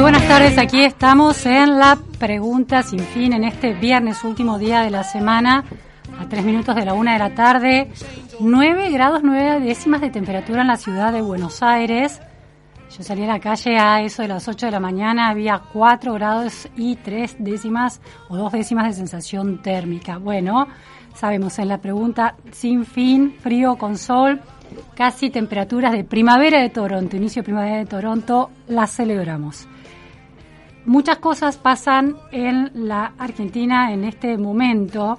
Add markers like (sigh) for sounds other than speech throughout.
Muy buenas tardes, aquí estamos en la pregunta sin fin en este viernes, último día de la semana, a tres minutos de la una de la tarde, 9 grados nueve décimas de temperatura en la ciudad de Buenos Aires. Yo salí a la calle a eso de las 8 de la mañana, había 4 grados y 3 décimas o 2 décimas de sensación térmica. Bueno, sabemos en la pregunta sin fin, frío con sol, casi temperaturas de primavera de Toronto, inicio de primavera de Toronto, las celebramos. Muchas cosas pasan en la Argentina en este momento.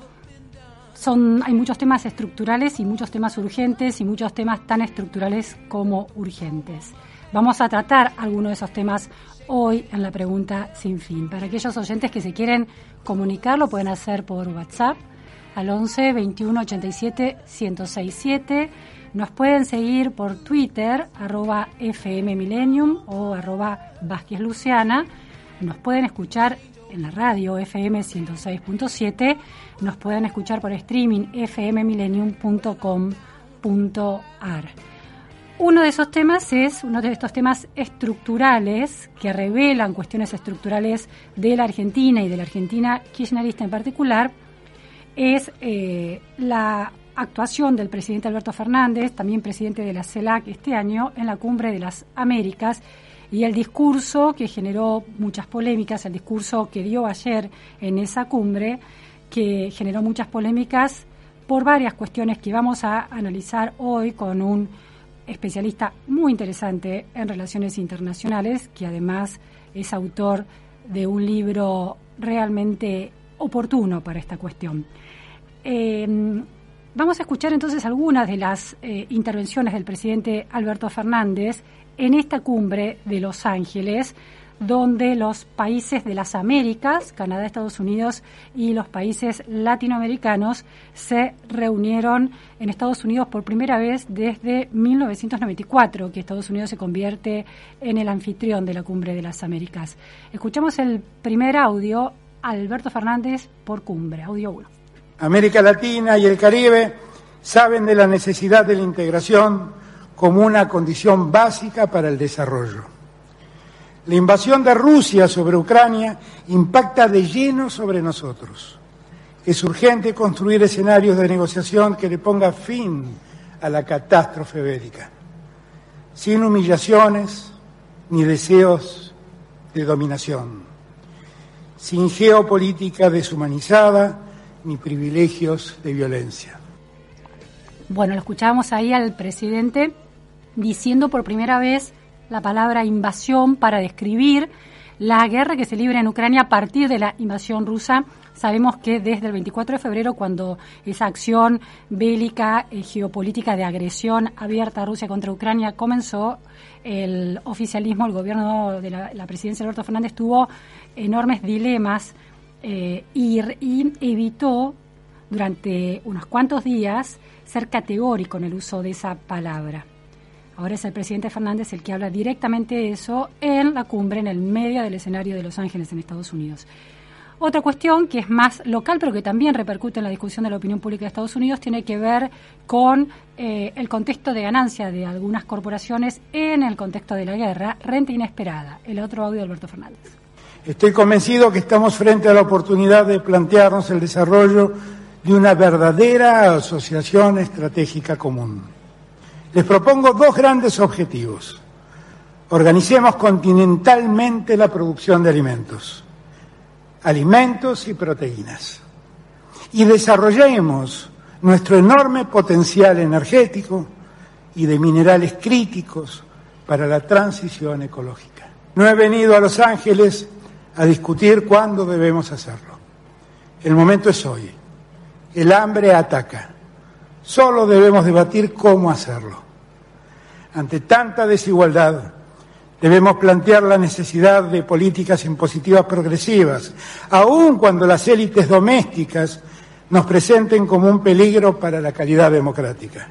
Son, hay muchos temas estructurales y muchos temas urgentes y muchos temas tan estructurales como urgentes. Vamos a tratar algunos de esos temas hoy en la pregunta sin fin. Para aquellos oyentes que se quieren comunicar, lo pueden hacer por WhatsApp al 11 21 87 1067. Nos pueden seguir por Twitter, arroba o arroba Vázquez Luciana. Nos pueden escuchar en la radio FM 106.7. Nos pueden escuchar por streaming fmmillennium.com.ar. Uno de esos temas es uno de estos temas estructurales que revelan cuestiones estructurales de la Argentina y de la Argentina kirchnerista en particular, es eh, la actuación del presidente Alberto Fernández, también presidente de la CELAC este año, en la Cumbre de las Américas y el discurso que generó muchas polémicas, el discurso que dio ayer en esa cumbre, que generó muchas polémicas por varias cuestiones que vamos a analizar hoy con un especialista muy interesante en relaciones internacionales, que además es autor de un libro realmente oportuno para esta cuestión. Eh, vamos a escuchar entonces algunas de las eh, intervenciones del presidente Alberto Fernández en esta cumbre de Los Ángeles, donde los países de las Américas, Canadá, Estados Unidos y los países latinoamericanos se reunieron en Estados Unidos por primera vez desde 1994, que Estados Unidos se convierte en el anfitrión de la Cumbre de las Américas. Escuchamos el primer audio, Alberto Fernández por Cumbre, audio 1. América Latina y el Caribe saben de la necesidad de la integración como una condición básica para el desarrollo. La invasión de Rusia sobre Ucrania impacta de lleno sobre nosotros. Es urgente construir escenarios de negociación que le ponga fin a la catástrofe bélica, sin humillaciones ni deseos de dominación, sin geopolítica deshumanizada ni privilegios de violencia. Bueno, lo escuchábamos ahí al presidente diciendo por primera vez la palabra invasión para describir la guerra que se libra en Ucrania a partir de la invasión rusa. Sabemos que desde el 24 de febrero, cuando esa acción bélica, eh, geopolítica de agresión abierta a Rusia contra Ucrania comenzó, el oficialismo, el gobierno de la, presidencia de Alberto Fernández tuvo enormes dilemas eh, y, y evitó durante unos cuantos días ser categórico en el uso de esa palabra. Ahora es el presidente Fernández el que habla directamente de eso en la cumbre en el medio del escenario de Los Ángeles en Estados Unidos. Otra cuestión que es más local, pero que también repercute en la discusión de la opinión pública de Estados Unidos, tiene que ver con eh, el contexto de ganancia de algunas corporaciones en el contexto de la guerra, renta inesperada. El otro audio de Alberto Fernández. Estoy convencido que estamos frente a la oportunidad de plantearnos el desarrollo de una verdadera asociación estratégica común. Les propongo dos grandes objetivos. Organicemos continentalmente la producción de alimentos, alimentos y proteínas, y desarrollemos nuestro enorme potencial energético y de minerales críticos para la transición ecológica. No he venido a Los Ángeles a discutir cuándo debemos hacerlo. El momento es hoy. El hambre ataca. Solo debemos debatir cómo hacerlo. Ante tanta desigualdad, debemos plantear la necesidad de políticas impositivas progresivas, aun cuando las élites domésticas nos presenten como un peligro para la calidad democrática.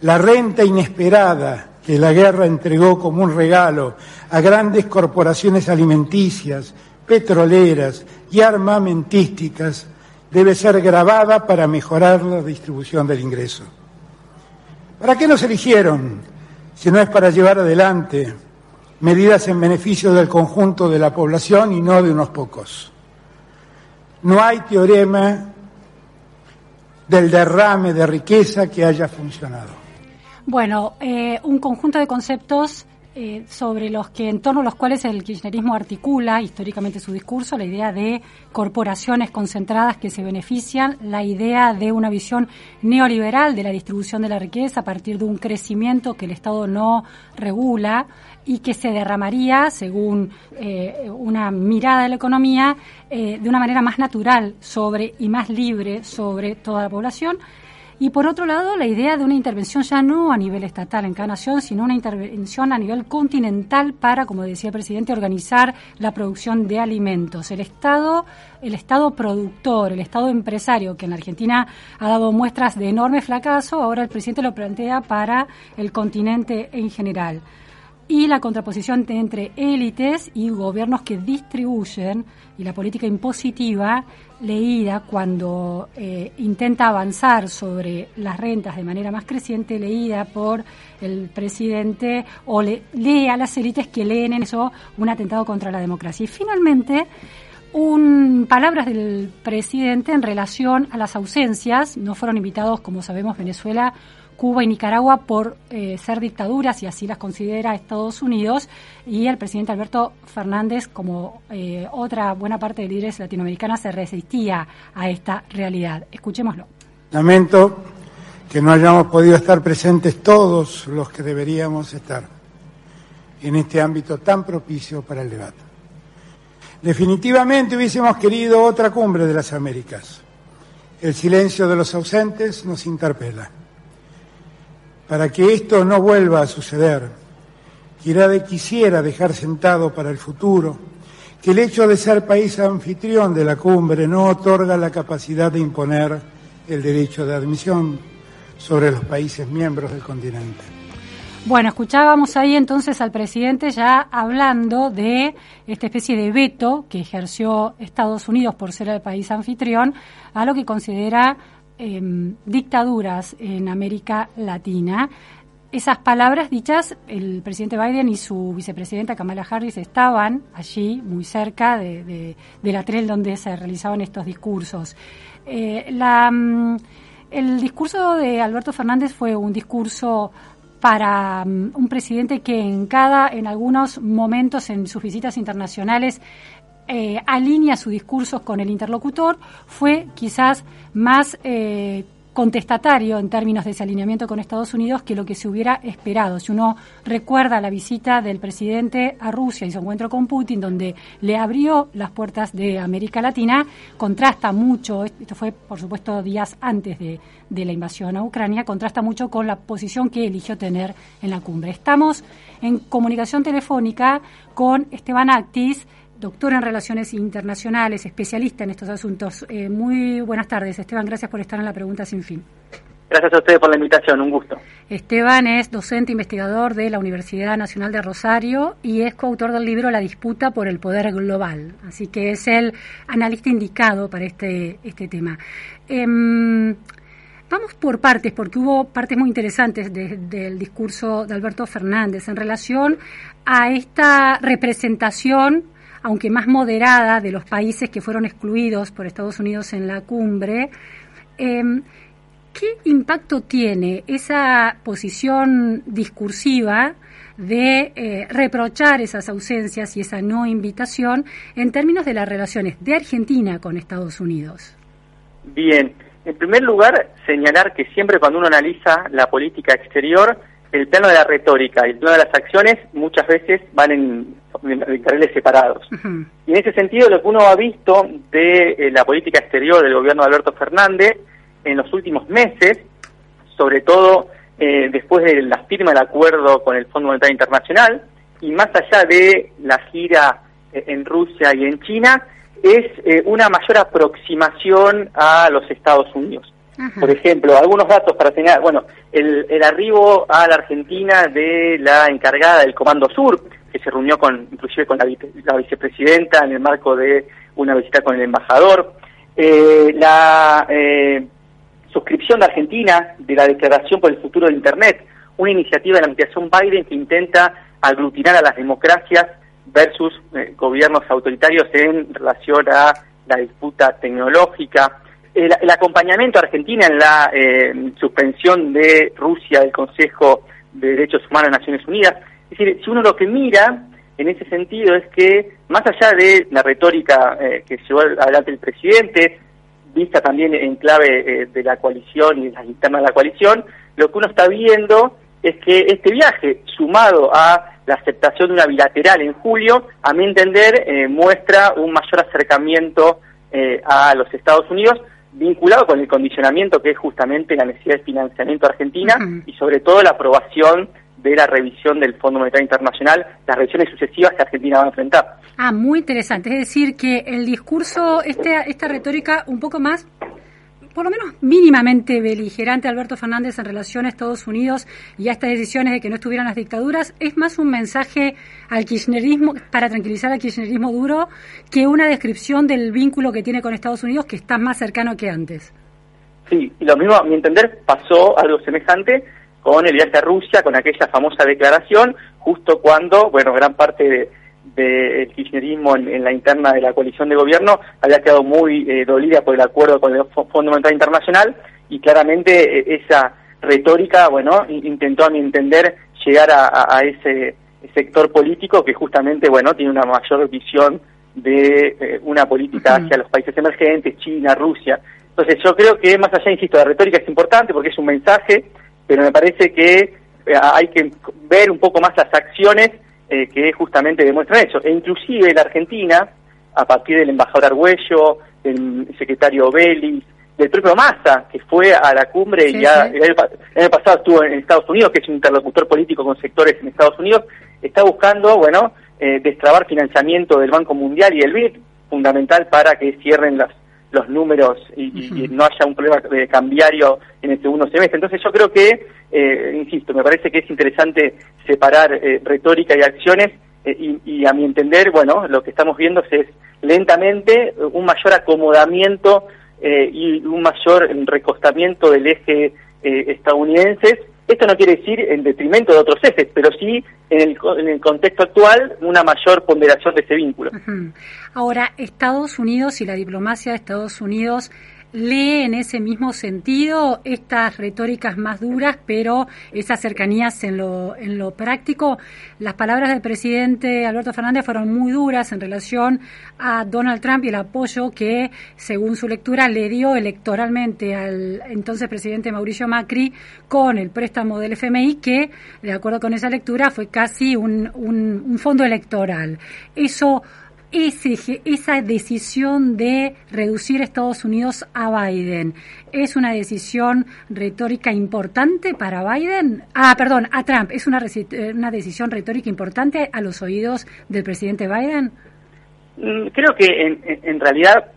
La renta inesperada que la guerra entregó como un regalo a grandes corporaciones alimenticias, petroleras y armamentísticas debe ser grabada para mejorar la distribución del ingreso. ¿Para qué nos eligieron si no es para llevar adelante medidas en beneficio del conjunto de la población y no de unos pocos. No hay teorema del derrame de riqueza que haya funcionado. Bueno, eh, un conjunto de conceptos eh, sobre los que en torno a los cuales el kirchnerismo articula históricamente su discurso, la idea de corporaciones concentradas que se benefician, la idea de una visión neoliberal de la distribución de la riqueza a partir de un crecimiento que el Estado no regula y que se derramaría, según eh, una mirada de la economía, de una manera más natural sobre y más libre sobre toda la población y por otro lado, la idea de una intervención ya no a nivel estatal en cada nación, sino una intervención a nivel continental para, como decía el presidente, organizar la producción de alimentos. El Estado, el Estado productor, el Estado empresario, que en Argentina ha dado muestras de enorme fracaso, ahora el presidente lo plantea para el continente en general y la contraposición entre élites y gobiernos que distribuyen y la política impositiva leída cuando eh, intenta avanzar sobre las rentas de manera más creciente, leída por el presidente o le, lee a las élites que leen en eso un atentado contra la democracia. Y finalmente, un, palabras del presidente en relación a las ausencias. No fueron invitados, como sabemos, Venezuela Cuba y Nicaragua por eh, ser dictaduras y así las considera Estados Unidos y el presidente Alberto Fernández, como eh, otra buena parte de líderes latinoamericanos, se resistía a esta realidad. Escuchémoslo. Lamento que no hayamos podido estar presentes todos los que deberíamos estar en este ámbito tan propicio para el debate. Definitivamente hubiésemos querido otra cumbre de las Américas. El silencio de los ausentes nos interpela para que esto no vuelva a suceder, quisiera dejar sentado para el futuro que el hecho de ser país anfitrión de la cumbre no otorga la capacidad de imponer el derecho de admisión sobre los países miembros del continente. Bueno, escuchábamos ahí entonces al presidente ya hablando de esta especie de veto que ejerció Estados Unidos por ser el país anfitrión a lo que considera Em, dictaduras en América Latina. Esas palabras dichas, el presidente Biden y su vicepresidenta Kamala Harris estaban allí, muy cerca de, la trel donde se realizaban estos discursos. Eh, mm, el discurso de Alberto Fernández fue un discurso para mm, un presidente que en cada, en algunos momentos en sus visitas internacionales eh, alinea su discurso con el interlocutor, fue quizás más eh, contestatario en términos de ese alineamiento con Estados Unidos que lo que se hubiera esperado. Si uno recuerda la visita del presidente a Rusia y su encuentro con Putin, donde le abrió las puertas de América Latina, contrasta mucho, esto fue por supuesto días antes de, de la invasión a Ucrania, contrasta mucho con la posición que eligió tener en la cumbre. Estamos en comunicación telefónica con Esteban Actis, doctor en Relaciones Internacionales, especialista en estos asuntos. Eh, muy buenas tardes, Esteban. Gracias por estar en la pregunta sin fin. Gracias a ustedes por la invitación, un gusto. Esteban es docente investigador de la Universidad Nacional de Rosario y es coautor del libro La disputa por el poder global, así que es el analista indicado para este, este tema. Em, vamos por partes, porque hubo partes muy interesantes del discurso de Alberto Fernández en relación a esta representación aunque más moderada, de los países que fueron excluidos por Estados Unidos en la cumbre. Em, ¿Qué impacto tiene esa posición discursiva de eh, reprochar esas ausencias y esa no invitación en términos de las relaciones de Argentina con Estados Unidos? Bien, en primer lugar, señalar que siempre cuando uno analiza la política exterior, el plano de la retórica y el plano de las acciones muchas veces van en, carriles separados. Y en ese sentido, lo que uno ha visto de eh, la política exterior del gobierno de Alberto Fernández en los últimos meses, sobre todo eh, después de la firma del acuerdo con el Fondo Monetario Internacional, y más allá de la gira eh, en Rusia y en China, es una mayor aproximación a los Estados Unidos. Por ejemplo, algunos datos para señalar, bueno, el, el, arribo a la Argentina de la encargada del Comando Sur, que se reunió con, inclusive con la, vicepresidenta en el marco de una visita con el embajador, eh, la eh, suscripción de Argentina de la Declaración por el Futuro de Internet, una iniciativa de la administración Biden que intenta aglutinar a las democracias versus eh, gobiernos autoritarios en relación a la disputa tecnológica, el, acompañamiento a Argentina en la eh, suspensión de Rusia del Consejo de Derechos Humanos de Naciones Unidas. Es decir, si uno lo que mira en ese sentido es que, más allá de la retórica eh, que llevó adelante el presidente, vista también en clave de la coalición y las internas de la coalición, lo que uno está viendo es que este viaje, sumado a la aceptación de una bilateral en julio, a mi entender, eh, muestra un mayor acercamiento eh, a los Estados Unidos, vinculado con el condicionamiento que es justamente la necesidad de financiamiento argentina y sobre todo la aprobación de la revisión del Fondo Monetario Internacional, las revisiones sucesivas que Argentina va a enfrentar. Ah, muy interesante. Es decir, que el discurso, este, esta retórica un poco más por lo menos mínimamente beligerante Alberto Fernández en relación a Estados Unidos y a estas decisiones de que no estuvieran las dictaduras, es más un mensaje al kirchnerismo, para tranquilizar al kirchnerismo duro, que una descripción del vínculo que tiene con Estados Unidos que está más cercano que antes. Sí, y lo mismo, a mi entender, pasó algo semejante con el viaje a Rusia, con aquella famosa declaración, justo cuando, bueno, gran parte de del kirchnerismo en, la interna de la coalición de gobierno había quedado muy eh, dolida por el acuerdo con el Fondo Monetario Internacional y claramente eh, esa retórica, bueno, intentó a mi entender llegar a, ese sector político que justamente, bueno, tiene una mayor visión de eh, una política hacia los países emergentes, China, Rusia. Entonces yo creo que más allá, insisto, la retórica es importante porque es un mensaje, pero me parece que hay que ver un poco más las acciones eh, que justamente demuestran eso. E inclusive la Argentina, a partir del embajador Argüello, del secretario Vélez, del propio Massa, que fue a la cumbre y ya el, año, pasado estuvo en Estados Unidos, que es un interlocutor político con sectores en Estados Unidos, está buscando, bueno, eh, destrabar financiamiento del Banco Mundial y el BID, fundamental para que cierren las los números y, no haya un problema de cambiario en el segundo semestre. Entonces yo creo que, eh, insisto, me parece que es interesante separar eh, retórica y acciones eh, y, a mi entender, bueno, lo que estamos viendo es lentamente un mayor acomodamiento y un mayor recostamiento del eje estadounidense esto no quiere decir en detrimento de otros ejes, pero sí en el, en el contexto actual una mayor ponderación de ese vínculo. Ahora, Estados Unidos y la diplomacia de Estados Unidos lee en ese mismo sentido estas retóricas más duras, pero esas cercanías en lo, en lo práctico. Las palabras del presidente Alberto Fernández fueron muy duras en relación a Donald Trump y el apoyo que, según su lectura, le dio electoralmente al entonces presidente Mauricio Macri con el préstamo del FMI, que, de acuerdo con esa lectura, fue casi un, un, un fondo electoral. Eso ese, esa decisión de reducir Estados Unidos a Biden es una decisión retórica importante para Biden? Ah, perdón, a Trump. ¿Es una, eh, una decisión retórica importante a los oídos del presidente Biden? Mm, creo que en, realidad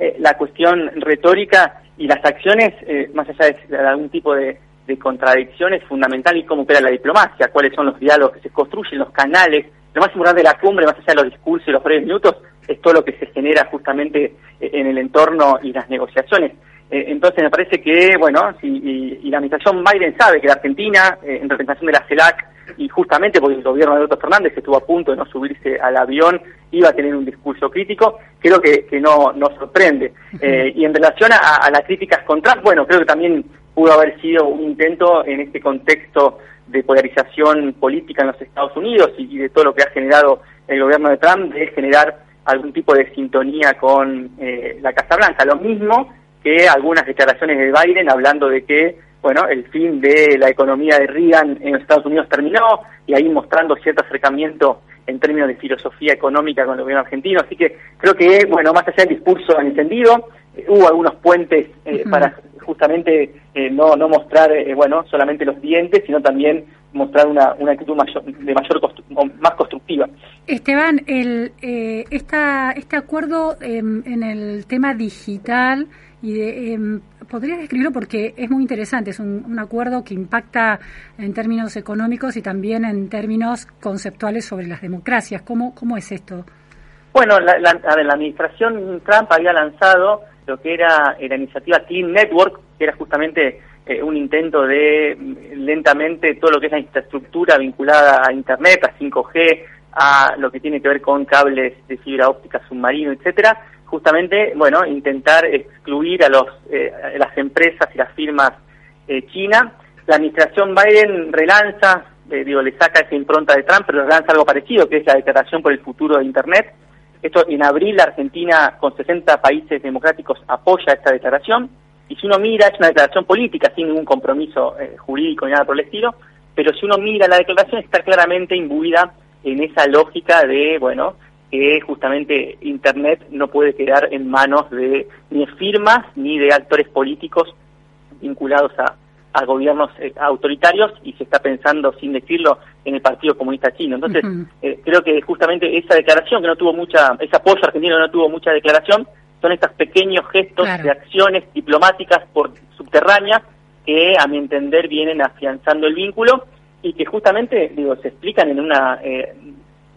eh, la cuestión retórica y las acciones, eh, más allá de algún tipo de, de contradicción, es fundamental y cómo opera la diplomacia, cuáles son los diálogos que se construyen, los canales lo más importante de la cumbre, más allá de los discursos y los breves minutos, es todo lo que se genera justamente eh, en el entorno y las negociaciones. Eh, entonces me parece que, bueno, y, la administración Biden sabe que la Argentina, eh, en representación de la CELAC, y justamente porque el gobierno de Alberto Fernández estuvo a punto de no subirse al avión, iba a tener un discurso crítico, creo que, que no, no sorprende. y en relación a, a las críticas contra bueno, creo que también pudo haber sido un intento en este contexto de polarización política en los Estados Unidos y, de todo lo que ha generado el gobierno de Trump, de generar algún tipo de sintonía con eh, la Casa Blanca. Lo mismo que algunas declaraciones de Biden hablando de que, bueno, el fin de la economía de Reagan en los Estados Unidos terminó y ahí mostrando cierto acercamiento en términos de filosofía económica con el gobierno argentino. Así que creo que, bueno, más allá del discurso encendido, eh, hubo algunos puentes eh, para justamente eh, no, no mostrar, eh, bueno, solamente los dientes, sino también mostrar una, una actitud mayor, de mayor más constructiva. Esteban, el, eh, esta, este acuerdo em, en el tema digital y de, em, podrías describirlo porque es muy interesante, es un, acuerdo que impacta en términos económicos y también en términos conceptuales sobre las democracias. ¿Cómo, cómo es esto? Bueno, la, la, la administración Trump había lanzado lo que era la iniciativa Clean Network, que era justamente eh, un intento de mm, lentamente todo lo que es la infraestructura vinculada a Internet, a 5G, a lo que tiene que ver con cables de fibra óptica submarino, etcétera, justamente, bueno, intentar excluir a los eh, las empresas y las firmas eh, chinas. La administración Biden relanza, eh, digo, le saca esa impronta de Trump, pero relanza algo parecido, que es la declaración por el futuro de Internet. Esto en abril la Argentina con 60 países democráticos apoya esta declaración. Y si uno mira es una declaración política sin ningún compromiso jurídico ni nada por el estilo, pero si uno mira la declaración está claramente imbuida en esa lógica de, bueno, que justamente Internet no puede quedar en manos de ni firmas ni de actores políticos vinculados a, a gobiernos eh, autoritarios y se está pensando, sin decirlo, en el Partido Comunista Chino. Entonces, eh, creo que justamente esa declaración, que no tuvo mucha, ese apoyo argentino no tuvo mucha declaración, son estos pequeños gestos de acciones diplomáticas por subterráneas que, a mi entender, vienen afianzando el vínculo y que justamente, digo, se explican en una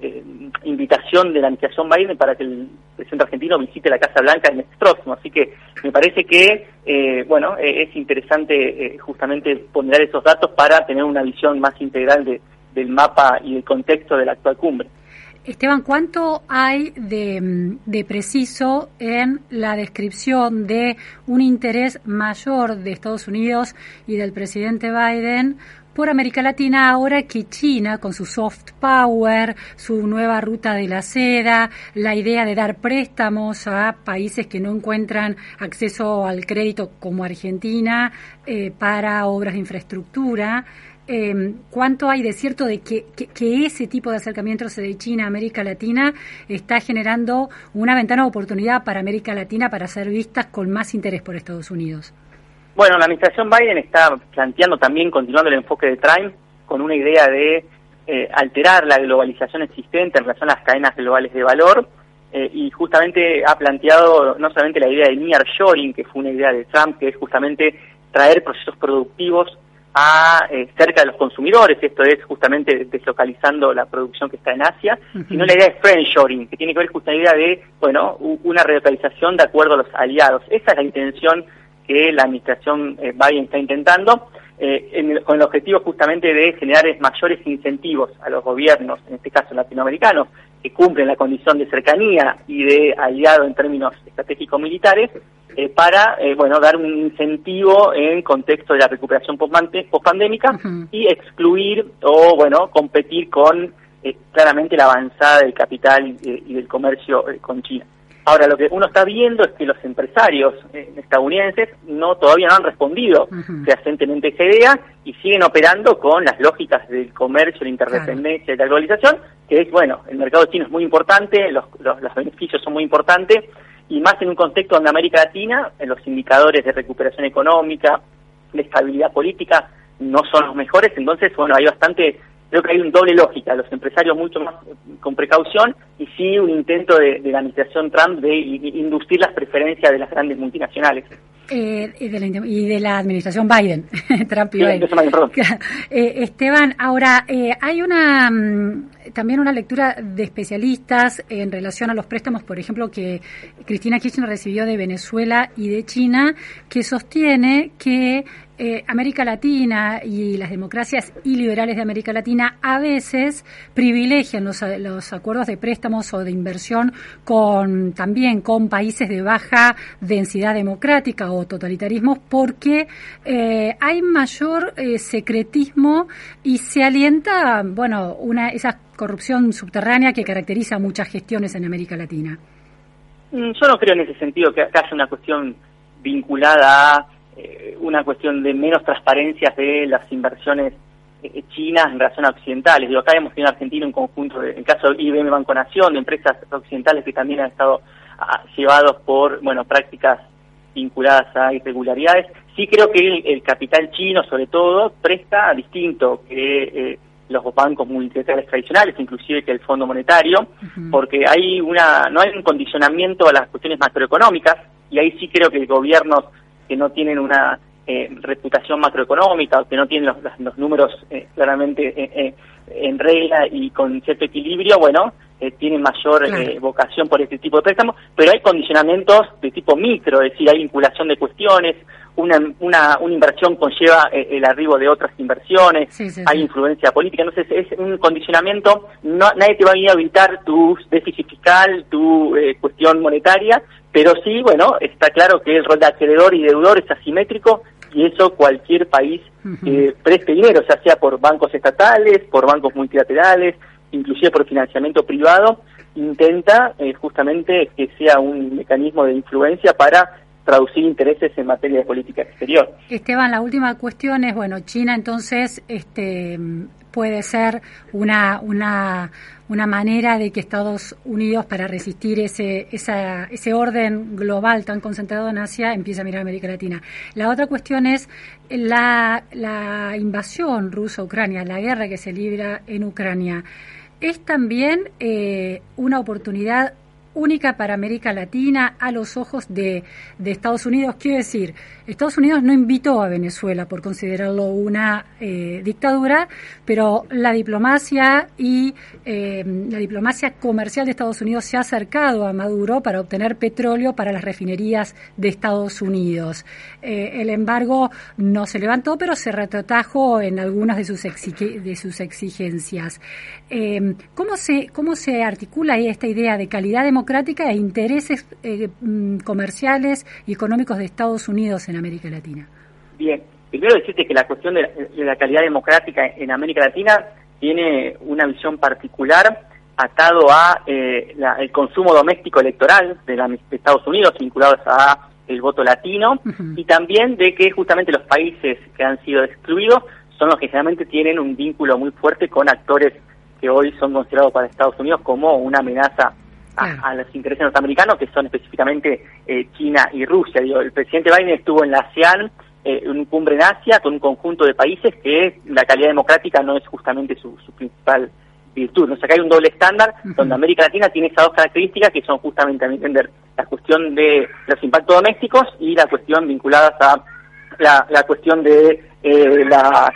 eh, eh, invitación de la administración Biden para que el presidente argentino visite la Casa Blanca el mes próximo. Así que me parece que, eh, bueno, es interesante justamente poner esos datos para tener una visión más integral de, del mapa y del contexto de la actual cumbre. Esteban, ¿cuánto hay de, preciso en la descripción de un interés mayor de Estados Unidos y del presidente Biden por América Latina ahora que China, con su soft power, su nueva ruta de la seda, la idea de dar préstamos a países que no encuentran acceso al crédito como Argentina eh, para obras de infraestructura, eh, ¿cuánto hay de cierto de que, que, ese tipo de acercamientos de China a América Latina está generando una ventana de oportunidad para América Latina para ser vistas con más interés por Estados Unidos? Bueno, la administración Biden está planteando también, continuando el enfoque de Trump, con una idea de eh, alterar la globalización existente en relación a las cadenas globales de valor, eh, y justamente ha planteado no solamente la idea del nearshoring, que fue una idea de Trump, que es justamente traer procesos productivos a eh, cerca de los consumidores, esto es justamente deslocalizando la producción que está en Asia, sino la idea de friendshoring, que tiene que ver con la idea de, bueno, una relocalización de acuerdo a los aliados. Esa es la intención que la administración eh, Biden está intentando, eh, con el objetivo justamente de generar mayores incentivos a los gobiernos, en este caso latinoamericanos, que cumplen la condición de cercanía y de aliado en términos estratégicos militares, eh, para bueno dar un incentivo en contexto de la recuperación post-pandémica y excluir o bueno competir con claramente la avanzada del capital y del comercio con China. Ahora, lo que uno está viendo es que los empresarios eh, estadounidenses no todavía no han respondido fehacientemente esa idea y siguen operando con las lógicas del comercio, la interdependencia y la globalización, que es, bueno, el mercado chino es muy importante, los, los, beneficios son muy importantes, y más en un contexto donde América Latina, en los indicadores de recuperación económica, de estabilidad política, no son los mejores, entonces, bueno, hay bastante creo que hay un doble lógica, los empresarios mucho más con precaución y sí un intento de, la administración Trump de inducir las preferencias de las grandes multinacionales. Eh, y, de la, administración Biden, (laughs) Trump y Biden. Eh, Esteban, ahora eh, hay una mm, también una lectura de especialistas en relación a los préstamos, por ejemplo, que Cristina Kirchner recibió de Venezuela y de China, que sostiene que eh, América Latina y las democracias iliberales de América Latina a veces privilegian los, los acuerdos de préstamos o de inversión con también con países de baja densidad democrática o totalitarismos porque eh, hay mayor eh, secretismo y se alienta, bueno, una esa corrupción subterránea que caracteriza muchas gestiones en América Latina. Mm, yo no creo en ese sentido que haya una cuestión vinculada a eh, una cuestión de menos transparencia de las inversiones eh, chinas en relación a occidentales. Digo, acá hemos tenido en Argentina un conjunto, de, en el caso de IBM Banco Nación, de empresas occidentales que también han estado ah, llevados por, bueno, prácticas vinculadas a irregularidades. Sí creo que el, capital chino, sobre todo, presta distinto que eh, los bancos multilaterales tradicionales, inclusive que el Fondo Monetario, porque hay una no hay un condicionamiento a las cuestiones macroeconómicas y ahí sí creo que el gobierno que no tienen una eh, reputación macroeconómica o que no tienen los, los números eh, claramente eh, en regla y con cierto equilibrio, bueno, eh, tienen mayor eh, vocación por este tipo de préstamos, pero hay condicionamientos de tipo micro, es decir, hay vinculación de cuestiones, una, una, una inversión conlleva eh, el arribo de otras inversiones, hay influencia política, entonces es un condicionamiento, no, nadie te va a venir a evitar tu déficit fiscal, tu cuestión monetaria, pero sí, bueno, está claro que el rol de acreedor y deudor es asimétrico y eso cualquier país que preste dinero, ya sea por bancos estatales, por bancos multilaterales, inclusive por financiamiento privado, intenta eh, justamente que sea un mecanismo de influencia para traducir intereses en materia de política exterior. Esteban, la última cuestión es, bueno, China entonces este, puede ser una, una, una manera de que Estados Unidos, para resistir ese, esa, ese orden global tan concentrado en Asia, empiece a mirar a América Latina. La otra cuestión es la, la invasión rusa-Ucrania, la guerra que se libra en Ucrania. Es también eh, una oportunidad única para América Latina a los ojos de, de, Estados Unidos. Quiero decir, Estados Unidos no invitó a Venezuela por considerarlo una eh, dictadura, pero la diplomacia y eh, la diplomacia comercial de Estados Unidos se ha acercado a Maduro para obtener petróleo para las refinerías de Estados Unidos. Eh, el embargo no se levantó, pero se retrotrajo en algunas de sus, de sus exigencias. ¿cómo, se, ¿Cómo se articula esta idea de calidad democrática democrática e intereses eh, mm, comerciales y económicos de Estados Unidos en América Latina. Bien, primero decirte que la cuestión de la, calidad democrática en América Latina tiene una visión particular atado a eh, el consumo doméstico electoral de, la, Estados Unidos vinculados a el voto latino y también de que justamente los países que han sido excluidos son los que generalmente tienen un vínculo muy fuerte con actores que hoy son considerados para Estados Unidos como una amenaza a, los intereses norteamericanos, que son específicamente eh, China y Rusia. Digo, el presidente Biden estuvo en la ASEAN, eh, en un cumbre en Asia, con un conjunto de países que la calidad democrática no es justamente su, principal virtud. O sea, que hay un doble estándar donde América Latina tiene esas dos características que son justamente, a mi entender, la cuestión de los impactos domésticos y la cuestión vinculadas a la, cuestión de eh, la,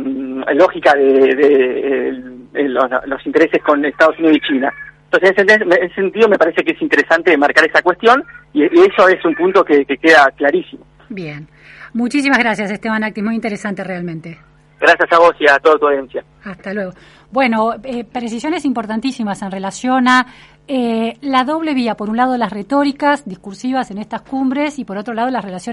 mm, lógica de, los, los, intereses con Estados Unidos y China. Entonces, en ese sentido, me parece que es interesante marcar esa cuestión y, eso es un punto que, queda clarísimo. Bien. Muchísimas gracias, Esteban Acti. Muy interesante realmente. Gracias a vos y a toda tu audiencia. Hasta luego. Bueno, eh, precisiones importantísimas en relación a eh, la doble vía. Por un lado, las retóricas discursivas en estas cumbres y por otro lado, las relaciones